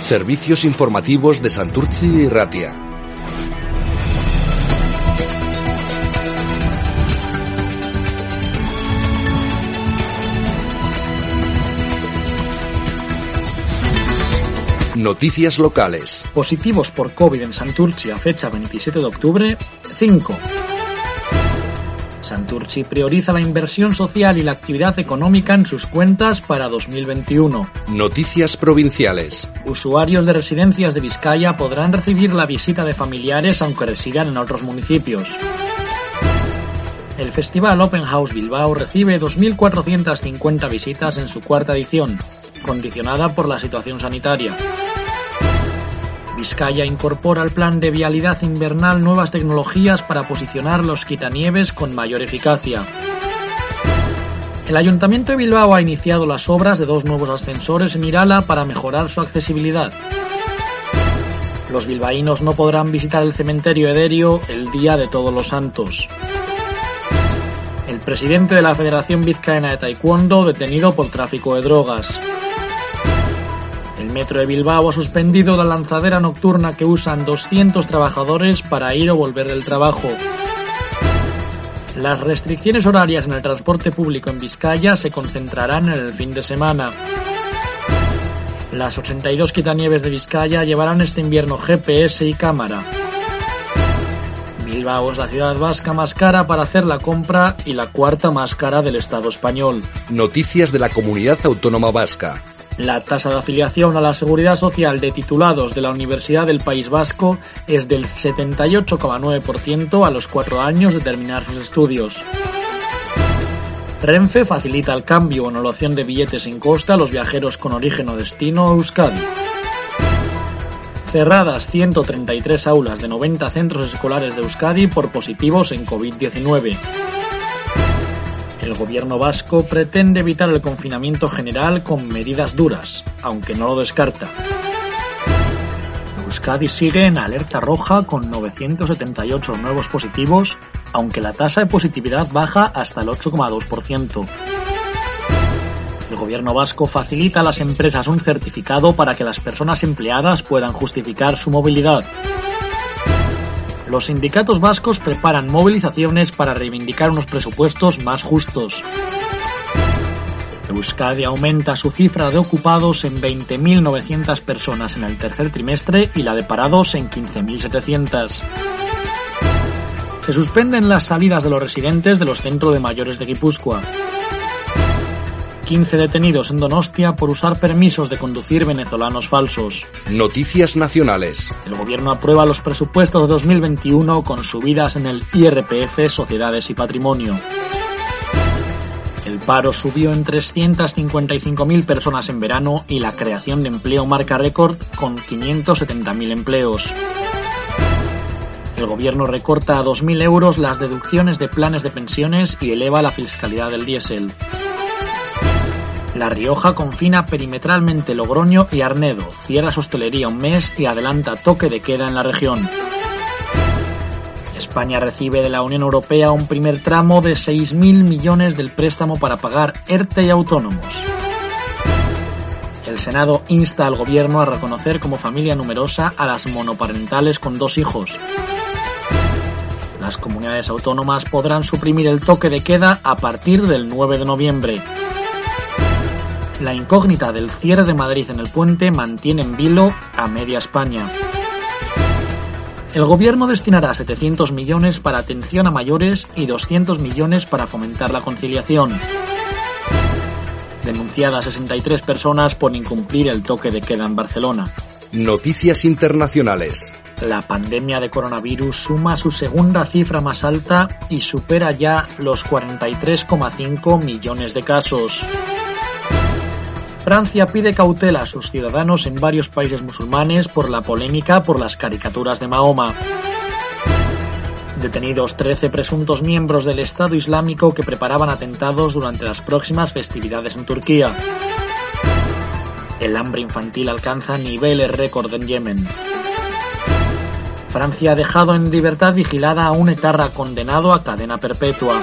Servicios informativos de Santurci y Ratia. Noticias locales. Positivos por COVID en Santurci a fecha 27 de octubre, 5. Santurci prioriza la inversión social y la actividad económica en sus cuentas para 2021. Noticias provinciales. Usuarios de residencias de Vizcaya podrán recibir la visita de familiares aunque residan en otros municipios. El Festival Open House Bilbao recibe 2.450 visitas en su cuarta edición, condicionada por la situación sanitaria. Vizcaya incorpora al plan de vialidad invernal nuevas tecnologías para posicionar los quitanieves con mayor eficacia. El Ayuntamiento de Bilbao ha iniciado las obras de dos nuevos ascensores en Irala para mejorar su accesibilidad. Los bilbaínos no podrán visitar el cementerio Ederio el día de Todos los Santos. El presidente de la Federación Vizcaína de Taekwondo detenido por tráfico de drogas. El Metro de Bilbao ha suspendido la lanzadera nocturna que usan 200 trabajadores para ir o volver del trabajo. Las restricciones horarias en el transporte público en Vizcaya se concentrarán en el fin de semana. Las 82 quitanieves de Vizcaya llevarán este invierno GPS y cámara. Bilbao es la ciudad vasca más cara para hacer la compra y la cuarta más cara del Estado español. Noticias de la Comunidad Autónoma Vasca. La tasa de afiliación a la seguridad social de titulados de la Universidad del País Vasco es del 78,9% a los cuatro años de terminar sus estudios. Renfe facilita el cambio o anulación de billetes sin costa a los viajeros con origen o destino a Euskadi. Cerradas 133 aulas de 90 centros escolares de Euskadi por positivos en COVID-19. El gobierno vasco pretende evitar el confinamiento general con medidas duras, aunque no lo descarta. Euskadi sigue en alerta roja con 978 nuevos positivos, aunque la tasa de positividad baja hasta el 8,2%. El gobierno vasco facilita a las empresas un certificado para que las personas empleadas puedan justificar su movilidad. Los sindicatos vascos preparan movilizaciones para reivindicar unos presupuestos más justos. Euskadi aumenta su cifra de ocupados en 20.900 personas en el tercer trimestre y la de parados en 15.700. Se suspenden las salidas de los residentes de los centros de mayores de Guipúzcoa. 15 detenidos en Donostia por usar permisos de conducir venezolanos falsos. Noticias nacionales. El gobierno aprueba los presupuestos de 2021 con subidas en el IRPF, sociedades y patrimonio. El paro subió en 355.000 personas en verano y la creación de empleo marca récord con 570.000 empleos. El gobierno recorta a 2.000 euros las deducciones de planes de pensiones y eleva la fiscalidad del diésel. La Rioja confina perimetralmente Logroño y Arnedo, cierra su hostelería un mes y adelanta toque de queda en la región. España recibe de la Unión Europea un primer tramo de 6.000 millones del préstamo para pagar ERTE y autónomos. El Senado insta al Gobierno a reconocer como familia numerosa a las monoparentales con dos hijos. Las comunidades autónomas podrán suprimir el toque de queda a partir del 9 de noviembre. La incógnita del cierre de Madrid en el puente mantiene en vilo a media España. El gobierno destinará 700 millones para atención a mayores y 200 millones para fomentar la conciliación. Denunciadas 63 personas por incumplir el toque de queda en Barcelona. Noticias internacionales. La pandemia de coronavirus suma su segunda cifra más alta y supera ya los 43,5 millones de casos. Francia pide cautela a sus ciudadanos en varios países musulmanes por la polémica por las caricaturas de Mahoma. Detenidos 13 presuntos miembros del Estado Islámico que preparaban atentados durante las próximas festividades en Turquía. El hambre infantil alcanza niveles récord en Yemen. Francia ha dejado en libertad vigilada a un etarra condenado a cadena perpetua.